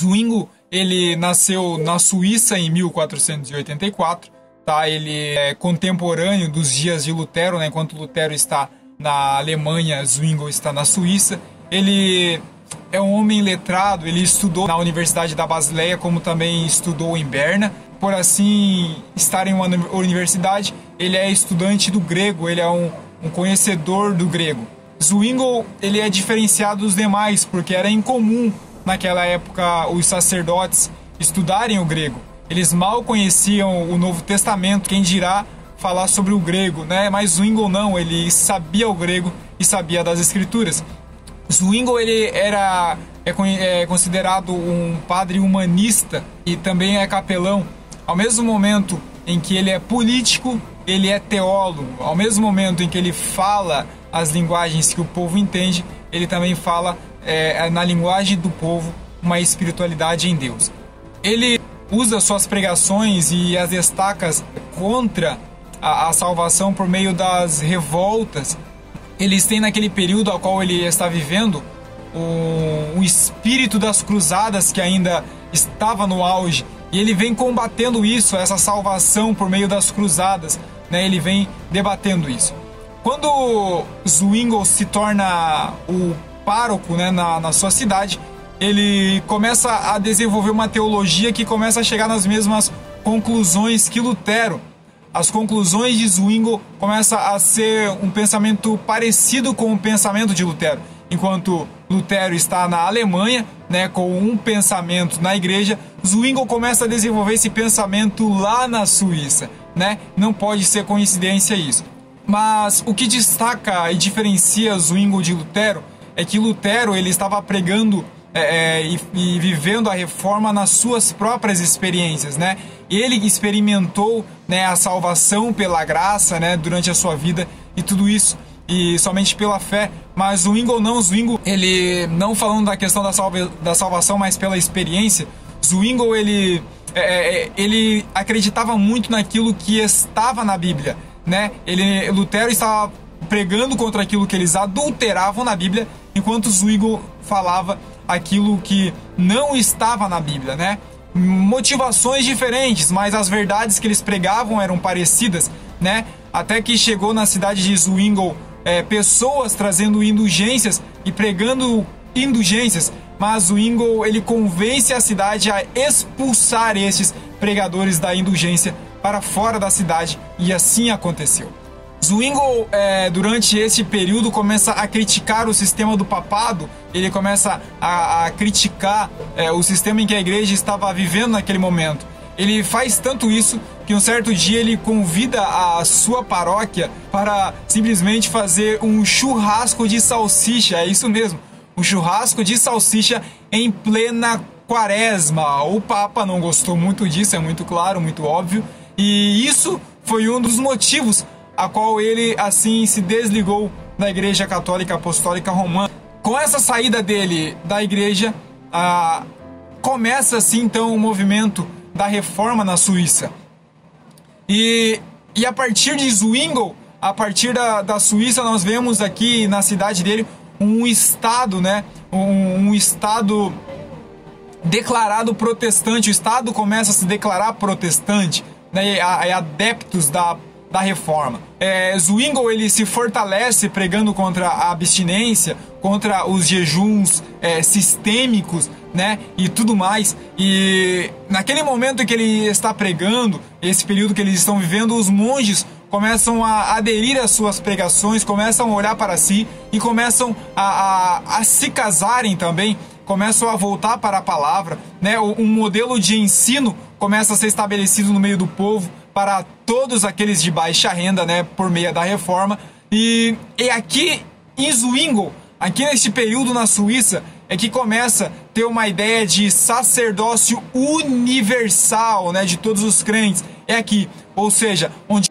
Zwingo ele nasceu na Suíça em 1484, tá? Ele é contemporâneo dos dias de Lutero, né? Enquanto Lutero está na Alemanha, Zwingo está na Suíça. Ele é um homem letrado, ele estudou na Universidade da Basileia, como também estudou em Berna. Por assim estar em uma universidade, ele é estudante do grego, ele é um, um conhecedor do grego. Zwingle ele é diferenciado dos demais porque era incomum naquela época os sacerdotes estudarem o grego. Eles mal conheciam o Novo Testamento, quem dirá falar sobre o grego, né? Mas Zwingle não, ele sabia o grego e sabia das escrituras. Zwingle ele era é, é considerado um padre humanista e também é capelão. Ao mesmo momento em que ele é político, ele é teólogo. Ao mesmo momento em que ele fala as linguagens que o povo entende, ele também fala é, na linguagem do povo uma espiritualidade em Deus. Ele usa suas pregações e as destacas contra a, a salvação por meio das revoltas. Eles têm naquele período ao qual ele está vivendo o, o espírito das cruzadas que ainda estava no auge e ele vem combatendo isso, essa salvação por meio das cruzadas, né? Ele vem debatendo isso. Quando Zwingle se torna o pároco né, na, na sua cidade, ele começa a desenvolver uma teologia que começa a chegar nas mesmas conclusões que Lutero. As conclusões de Zwingle começam a ser um pensamento parecido com o pensamento de Lutero. Enquanto Lutero está na Alemanha, né, com um pensamento na igreja, Zwingle começa a desenvolver esse pensamento lá na Suíça, né? Não pode ser coincidência isso. Mas o que destaca e diferencia Zwingle de Lutero é que Lutero ele estava pregando é, é, e, e, vivendo a reforma nas suas próprias experiências, né? Ele experimentou né, a salvação pela graça, né, durante a sua vida e tudo isso e somente pela fé. Mas o Zwingle não, o Zwingle, ele não falando da questão da, salva, da salvação, mas pela experiência. Zwingle ele é, é, ele acreditava muito naquilo que estava na Bíblia né? Ele, Lutero estava pregando contra aquilo que eles adulteravam na Bíblia, enquanto Zwingli falava aquilo que não estava na Bíblia, né? Motivações diferentes, mas as verdades que eles pregavam eram parecidas, né? Até que chegou na cidade de Zwingli é, pessoas trazendo indulgências e pregando indulgências, mas Zwingli ele convence a cidade a expulsar esses pregadores da indulgência para fora da cidade e assim aconteceu. Zwingli, é, durante esse período, começa a criticar o sistema do papado, ele começa a, a criticar é, o sistema em que a igreja estava vivendo naquele momento. Ele faz tanto isso que um certo dia ele convida a sua paróquia para simplesmente fazer um churrasco de salsicha, é isso mesmo, um churrasco de salsicha em plena quaresma. O Papa não gostou muito disso, é muito claro, muito óbvio, e isso foi um dos motivos a qual ele assim se desligou da Igreja Católica Apostólica Romana. Com essa saída dele da igreja, ah, começa assim então o movimento da reforma na Suíça. E, e a partir de Zwingli, a partir da, da Suíça, nós vemos aqui na cidade dele um estado, né? Um, um estado declarado protestante. O estado começa a se declarar protestante né, e adeptos da, da reforma. É, Zwingli ele se fortalece pregando contra a abstinência, contra os jejuns é, sistêmicos, né, e tudo mais. E naquele momento que ele está pregando, esse período que eles estão vivendo, os monges começam a aderir às suas pregações, começam a olhar para si e começam a, a, a se casarem também, começam a voltar para a palavra, né? Um modelo de ensino começa a ser estabelecido no meio do povo para todos aqueles de baixa renda, né, por meio da reforma. E, e aqui em Zwingli, aqui neste período na Suíça, é que começa a ter uma ideia de sacerdócio universal, né, de todos os crentes. É aqui, ou seja, onde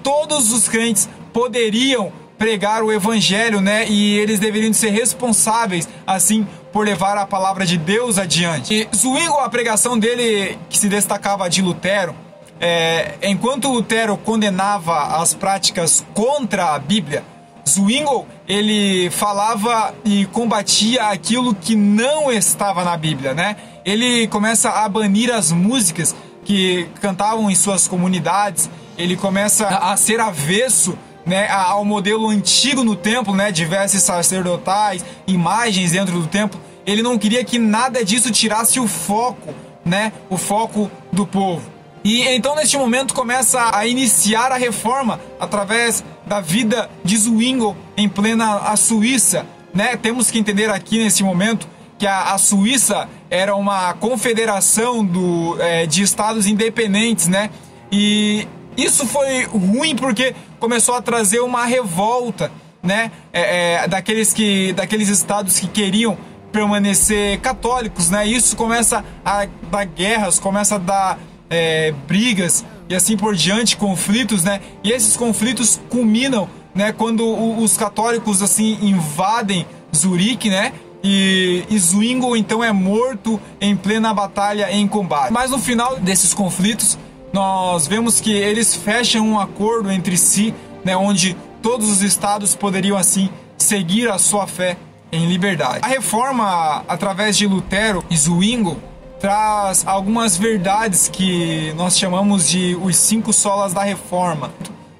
todos os crentes poderiam pregar o evangelho, né? E eles deveriam ser responsáveis, assim, por levar a palavra de Deus adiante. E Zwingli, a pregação dele, que se destacava de Lutero, é, enquanto Lutero condenava as práticas contra a Bíblia, Zwingli, ele falava e combatia aquilo que não estava na Bíblia, né? Ele começa a banir as músicas que cantavam em suas comunidades, ele começa a ser avesso né, ao modelo antigo no templo, né, diversos sacerdotais, imagens dentro do templo. Ele não queria que nada disso tirasse o foco, né, o foco do povo. E então neste momento começa a iniciar a reforma através da vida de Zwingli em plena a Suíça, né? Temos que entender aqui nesse momento que a, a Suíça era uma confederação do, é, de estados independentes, né? E isso foi ruim porque começou a trazer uma revolta, né? É, é, daqueles que, daqueles estados que queriam permanecer católicos, né? Isso começa a dar guerras, começa a dar é, brigas e assim por diante, conflitos, né? E esses conflitos culminam, né? Quando os católicos assim invadem Zurique, né? E, e Zwingli então é morto em plena batalha em combate. Mas no final desses conflitos, nós vemos que eles fecham um acordo entre si, né? Onde todos os estados poderiam assim seguir a sua fé em liberdade. A reforma através de Lutero e Zwingli traz algumas verdades que nós chamamos de os cinco solas da reforma.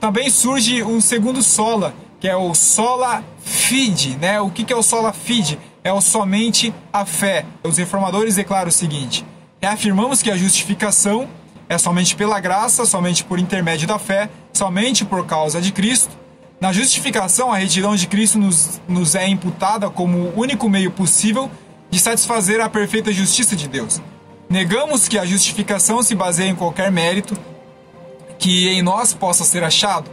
Também surge um segundo sola, que é o sola fide, né? O que é o sola fide? É o somente a fé. Os reformadores declaram o seguinte: reafirmamos que a justificação é somente pela graça, somente por intermédio da fé, somente por causa de Cristo. Na justificação, a retidão de Cristo nos, nos é imputada como o único meio possível de satisfazer a perfeita justiça de Deus. Negamos que a justificação se baseie em qualquer mérito que em nós possa ser achado,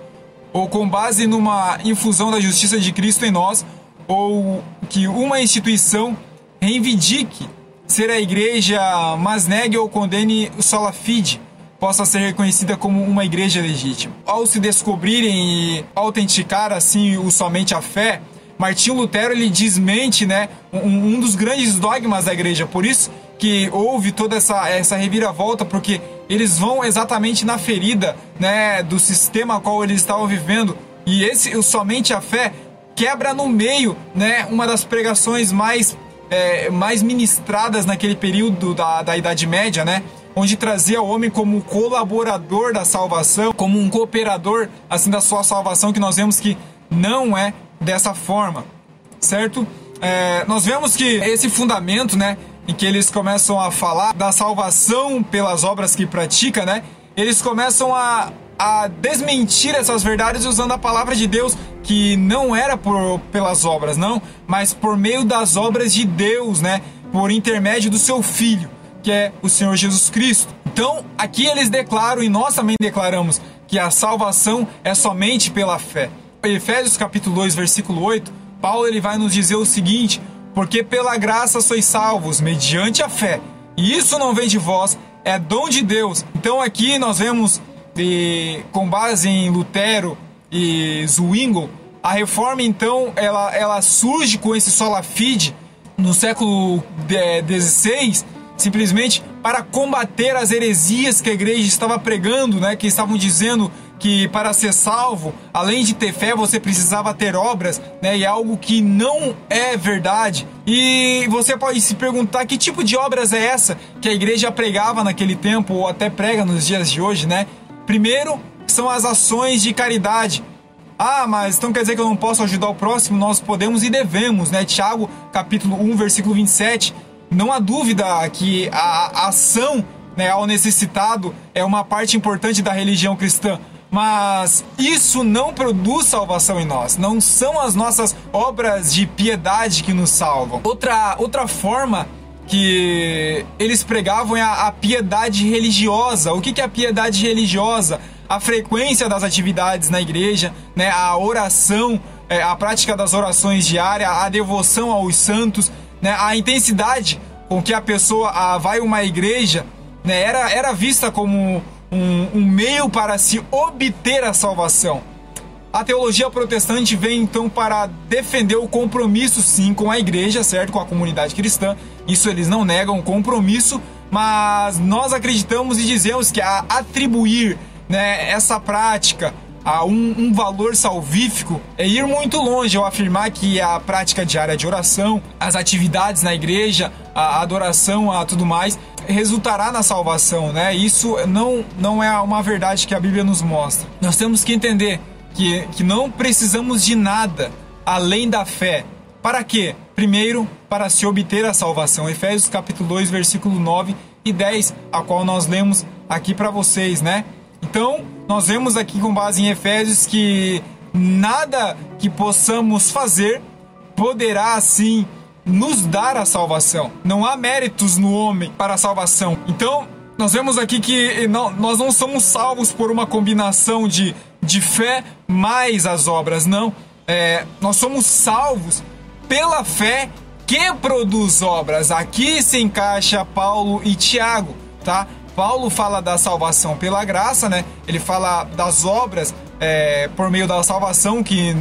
ou com base numa infusão da justiça de Cristo em nós, ou que uma instituição reivindique ser a igreja, mas negue ou condene o sola fide, possa ser reconhecida como uma igreja legítima. Ao se descobrirem e autenticar assim o somente a fé, Martinho Lutero ele desmente né, um, um dos grandes dogmas da igreja. Por isso que houve toda essa, essa reviravolta, porque eles vão exatamente na ferida né, do sistema qual eles estavam vivendo. E esse, somente a fé, quebra no meio né, uma das pregações mais, é, mais ministradas naquele período da, da Idade Média, né? Onde trazia o homem como colaborador da salvação, como um cooperador assim da sua salvação, que nós vemos que não é dessa forma, certo? É, nós vemos que esse fundamento, né, em que eles começam a falar da salvação pelas obras que pratica, né, eles começam a, a desmentir essas verdades usando a palavra de Deus, que não era por, pelas obras, não, mas por meio das obras de Deus, né, por intermédio do seu Filho, que é o Senhor Jesus Cristo. Então, aqui eles declaram, e nós também declaramos, que a salvação é somente pela fé. Efésios capítulo 2, versículo 8, Paulo ele vai nos dizer o seguinte: porque pela graça sois salvos, mediante a fé. E isso não vem de vós, é dom de Deus. Então aqui nós vemos, e, com base em Lutero e Zwingli, a reforma então ela, ela surge com esse sola fide no século XVI, simplesmente para combater as heresias que a igreja estava pregando, né, que estavam dizendo que para ser salvo, além de ter fé, você precisava ter obras, né? E é algo que não é verdade. E você pode se perguntar que tipo de obras é essa que a igreja pregava naquele tempo ou até prega nos dias de hoje, né? Primeiro, são as ações de caridade. Ah, mas então quer dizer que eu não posso ajudar o próximo? Nós podemos e devemos, né? Tiago, capítulo 1, versículo 27. Não há dúvida que a ação né, ao necessitado é uma parte importante da religião cristã. Mas isso não produz salvação em nós. Não são as nossas obras de piedade que nos salvam. Outra, outra forma que eles pregavam é a, a piedade religiosa. O que, que é a piedade religiosa? A frequência das atividades na igreja, né? a oração, é, a prática das orações diárias, a devoção aos santos, né? a intensidade com que a pessoa a, vai uma igreja né? era, era vista como um, um meio para se obter a salvação. A teologia protestante vem então para defender o compromisso, sim, com a igreja, certo? Com a comunidade cristã. Isso eles não negam, compromisso, mas nós acreditamos e dizemos que a atribuir né, essa prática a um, um, valor salvífico é ir muito longe ao afirmar que a prática diária de oração, as atividades na igreja, a adoração, a tudo mais, resultará na salvação, né? Isso não, não é uma verdade que a Bíblia nos mostra. Nós temos que entender que, que não precisamos de nada além da fé. Para quê? Primeiro, para se obter a salvação. Efésios capítulo 2, versículo 9 e 10, a qual nós lemos aqui para vocês, né? Então, nós vemos aqui com base em Efésios que nada que possamos fazer poderá assim nos dar a salvação. Não há méritos no homem para a salvação. Então, nós vemos aqui que não, nós não somos salvos por uma combinação de, de fé mais as obras, não. É, nós somos salvos pela fé que produz obras. Aqui se encaixa Paulo e Tiago, tá? Paulo fala da salvação pela graça, né? Ele fala das obras é, por meio da salvação, que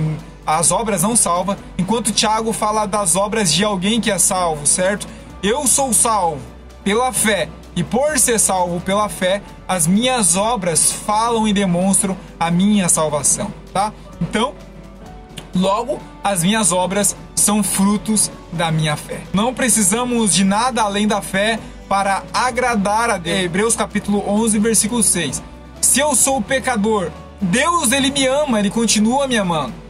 as obras não salvam, enquanto Tiago fala das obras de alguém que é salvo, certo? Eu sou salvo pela fé, e por ser salvo pela fé, as minhas obras falam e demonstram a minha salvação, tá? Então, logo, as minhas obras são frutos da minha fé. Não precisamos de nada além da fé para agradar a Deus. Hebreus capítulo 11, versículo 6. Se eu sou pecador, Deus ele me ama, ele continua me amando.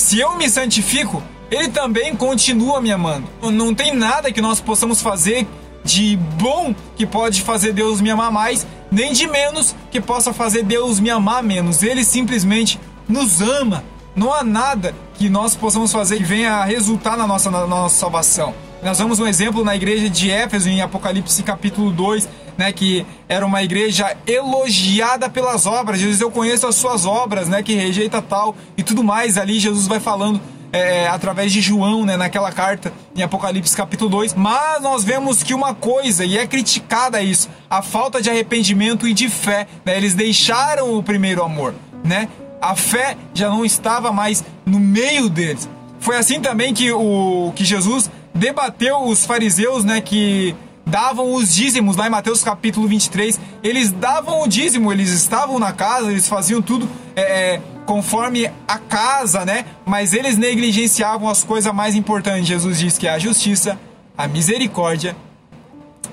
Se eu me santifico, ele também continua me amando. Não tem nada que nós possamos fazer de bom que pode fazer Deus me amar mais, nem de menos que possa fazer Deus me amar menos. Ele simplesmente nos ama. Não há nada que nós possamos fazer que venha a resultar na nossa, na nossa salvação. Nós vemos um exemplo na igreja de Éfeso, em Apocalipse capítulo 2, né, que era uma igreja elogiada pelas obras. Jesus, eu conheço as suas obras, né, que rejeita tal e tudo mais. Ali Jesus vai falando é, através de João, né, naquela carta em Apocalipse capítulo 2. Mas nós vemos que uma coisa, e é criticada isso, a falta de arrependimento e de fé. Né, eles deixaram o primeiro amor, né? A fé já não estava mais no meio deles. Foi assim também que, o, que Jesus debateu os fariseus, né, que davam os dízimos lá em Mateus capítulo 23. Eles davam o dízimo, eles estavam na casa, eles faziam tudo é, é, conforme a casa, né? Mas eles negligenciavam as coisas mais importantes. Jesus diz que é a justiça, a misericórdia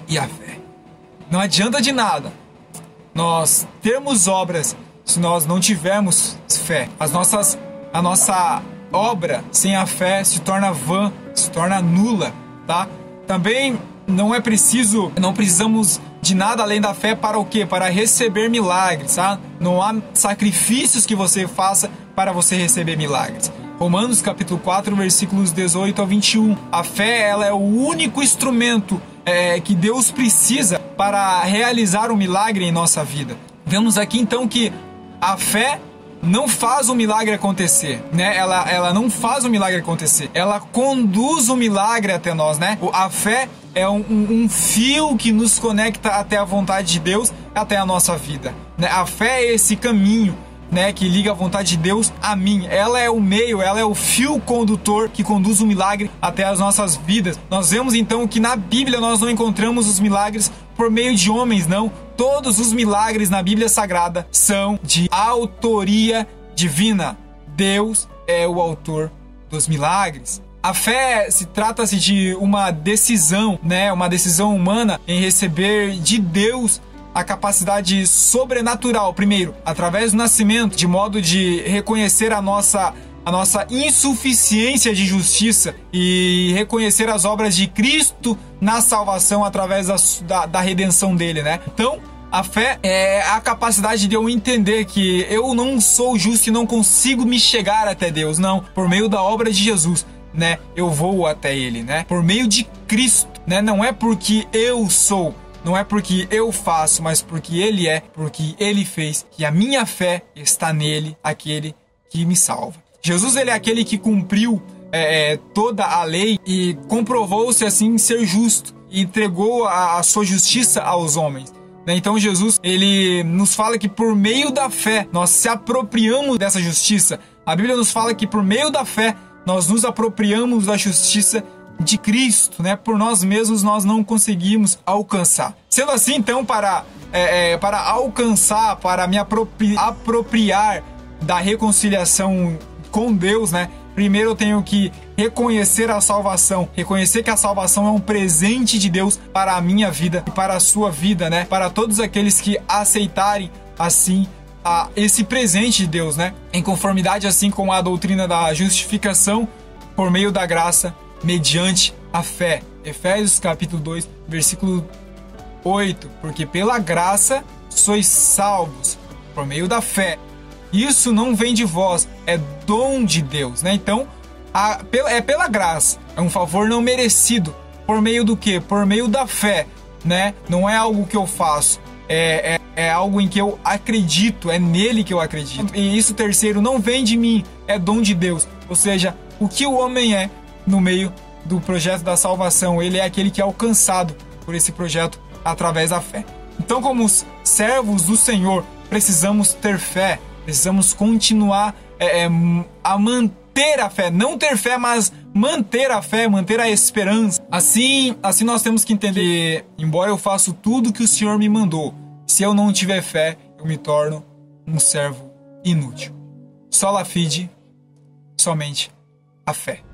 e a fé. Não adianta de nada nós termos obras se nós não tivermos fé. As nossas, a nossa obra sem a fé se torna vã, se torna nula, tá? Também não é preciso, não precisamos de nada além da fé para o quê? Para receber milagres, tá? Não há sacrifícios que você faça para você receber milagres. Romanos capítulo 4, versículos 18 ao 21. A fé ela é o único instrumento é, que Deus precisa para realizar um milagre em nossa vida. Vemos aqui então que a fé não faz o milagre acontecer, né? Ela, ela não faz o milagre acontecer, ela conduz o milagre até nós, né? A fé é um, um, fio que nos conecta até a vontade de Deus, até a nossa vida. Né? A fé é esse caminho. Né, que liga a vontade de Deus a mim. Ela é o meio, ela é o fio condutor que conduz o milagre até as nossas vidas. Nós vemos então que na Bíblia nós não encontramos os milagres por meio de homens, não. Todos os milagres na Bíblia Sagrada são de autoria divina. Deus é o autor dos milagres. A fé se trata-se de uma decisão, né, uma decisão humana em receber de Deus a capacidade sobrenatural, primeiro, através do nascimento, de modo de reconhecer a nossa a nossa insuficiência de justiça e reconhecer as obras de Cristo na salvação através da, da, da redenção dele, né? Então, a fé é a capacidade de eu entender que eu não sou justo e não consigo me chegar até Deus, não, por meio da obra de Jesus, né? Eu vou até ele, né? Por meio de Cristo, né? Não é porque eu sou, não é porque eu faço, mas porque ele é, porque ele fez, que a minha fé está nele, aquele que me salva. Jesus ele é aquele que cumpriu é, é, toda a lei e comprovou-se assim ser justo e entregou a, a sua justiça aos homens. Né? Então Jesus ele nos fala que por meio da fé nós se apropriamos dessa justiça. A Bíblia nos fala que por meio da fé nós nos apropriamos da justiça de Cristo, né? Por nós mesmos nós não conseguimos alcançar. Sendo assim, então, para, é, é, para alcançar, para me apropriar da reconciliação com Deus, né? Primeiro eu tenho que reconhecer a salvação, reconhecer que a salvação é um presente de Deus para a minha vida e para a sua vida, né? Para todos aqueles que aceitarem assim a esse presente de Deus, né? Em conformidade assim com a doutrina da justificação por meio da graça, mediante a fé. Efésios capítulo 2, versículo 8, porque pela graça sois salvos por meio da fé. Isso não vem de vós, é dom de Deus, né? Então, a, é pela graça, é um favor não merecido. Por meio do que? Por meio da fé, né? Não é algo que eu faço, é, é, é, algo em que eu acredito, é nele que eu acredito. E isso, terceiro, não vem de mim, é dom de Deus. Ou seja, o que o homem é no meio do projeto da salvação, ele é aquele que é alcançado por esse projeto através da fé. Então, como servos do Senhor, precisamos ter fé, precisamos continuar é, é, a manter a fé, não ter fé, mas manter a fé, manter a esperança. Assim, assim nós temos que entender, que, embora eu faça tudo que o Senhor me mandou, se eu não tiver fé, eu me torno um servo inútil. Sola fide, somente a fé.